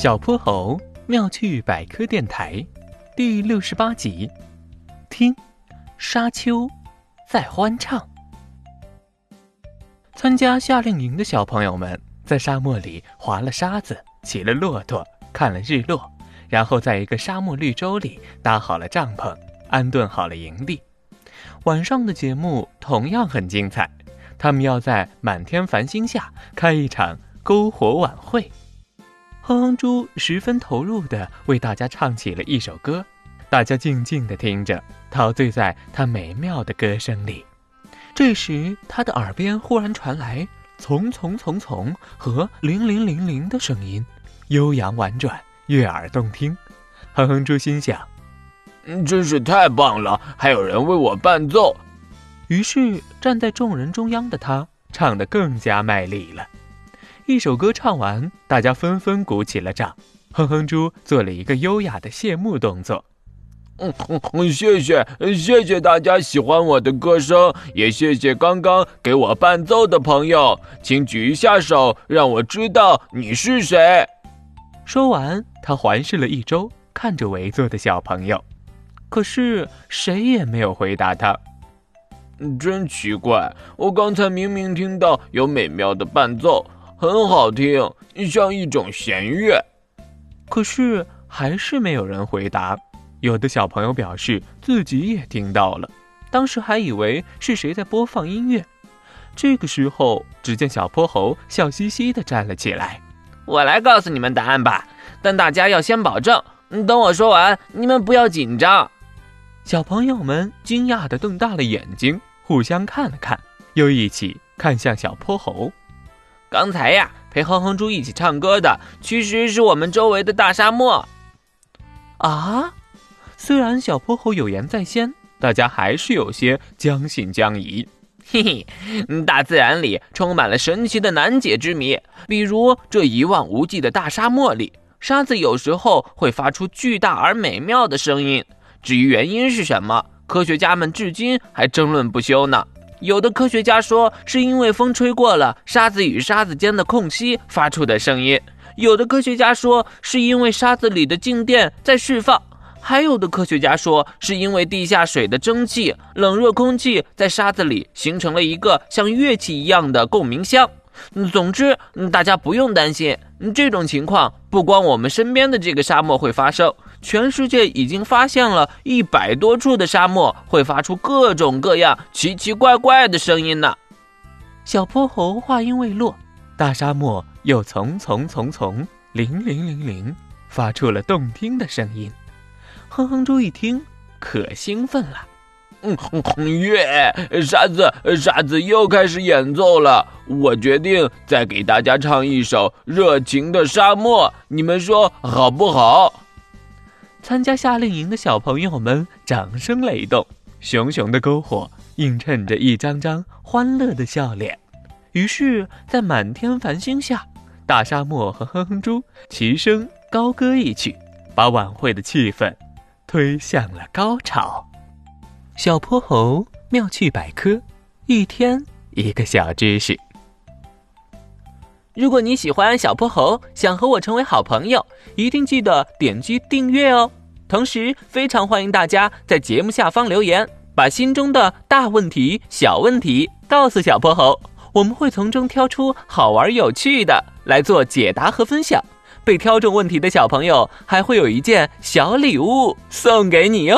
小泼猴妙趣百科电台第六十八集，听沙丘在欢唱。参加夏令营的小朋友们在沙漠里滑了沙子，骑了骆驼，看了日落，然后在一个沙漠绿洲里搭好了帐篷，安顿好了营地。晚上的节目同样很精彩，他们要在满天繁星下开一场篝火晚会。哼哼猪十分投入地为大家唱起了一首歌，大家静静地听着，陶醉在他美妙的歌声里。这时，他的耳边忽然传来“从从从从”和“零零零零”的声音，悠扬婉转，悦耳动听。哼哼猪心想：“，真是太棒了，还有人为我伴奏。”于是，站在众人中央的他唱得更加卖力了。一首歌唱完，大家纷纷鼓起了掌。哼哼猪做了一个优雅的谢幕动作。嗯嗯，谢谢，谢谢大家喜欢我的歌声，也谢谢刚刚给我伴奏的朋友，请举一下手，让我知道你是谁。说完，他环视了一周，看着围坐的小朋友，可是谁也没有回答他。真奇怪，我刚才明明听到有美妙的伴奏。很好听，像一种弦乐，可是还是没有人回答。有的小朋友表示自己也听到了，当时还以为是谁在播放音乐。这个时候，只见小泼猴笑嘻嘻地站了起来：“我来告诉你们答案吧，但大家要先保证，等我说完，你们不要紧张。”小朋友们惊讶地瞪大了眼睛，互相看了看，又一起看向小泼猴。刚才呀，陪哼哼猪一起唱歌的，其实是我们周围的大沙漠。啊，虽然小泼猴有言在先，大家还是有些将信将疑。嘿嘿，大自然里充满了神奇的难解之谜，比如这一望无际的大沙漠里，沙子有时候会发出巨大而美妙的声音。至于原因是什么，科学家们至今还争论不休呢。有的科学家说，是因为风吹过了沙子与沙子间的空隙发出的声音；有的科学家说，是因为沙子里的静电在释放；还有的科学家说，是因为地下水的蒸汽、冷热空气在沙子里形成了一个像乐器一样的共鸣箱。总之，大家不用担心，这种情况不光我们身边的这个沙漠会发生。全世界已经发现了一百多处的沙漠会发出各种各样奇奇怪怪的声音呢。小泼猴话音未落，大沙漠又从从从从铃铃铃铃发出了动听的声音。哼哼猪一听，可兴奋了。嗯，耶！沙子，沙子又开始演奏了。我决定再给大家唱一首《热情的沙漠》，你们说好不好？参加夏令营的小朋友们掌声雷动，熊熊的篝火映衬着一张张欢乐的笑脸。于是，在满天繁星下，大沙漠和哼哼猪齐声高歌一曲，把晚会的气氛推向了高潮。小泼猴妙趣百科，一天一个小知识。如果你喜欢小泼猴，想和我成为好朋友，一定记得点击订阅哦。同时，非常欢迎大家在节目下方留言，把心中的大问题、小问题告诉小泼猴，我们会从中挑出好玩有趣的来做解答和分享。被挑中问题的小朋友还会有一件小礼物送给你哟。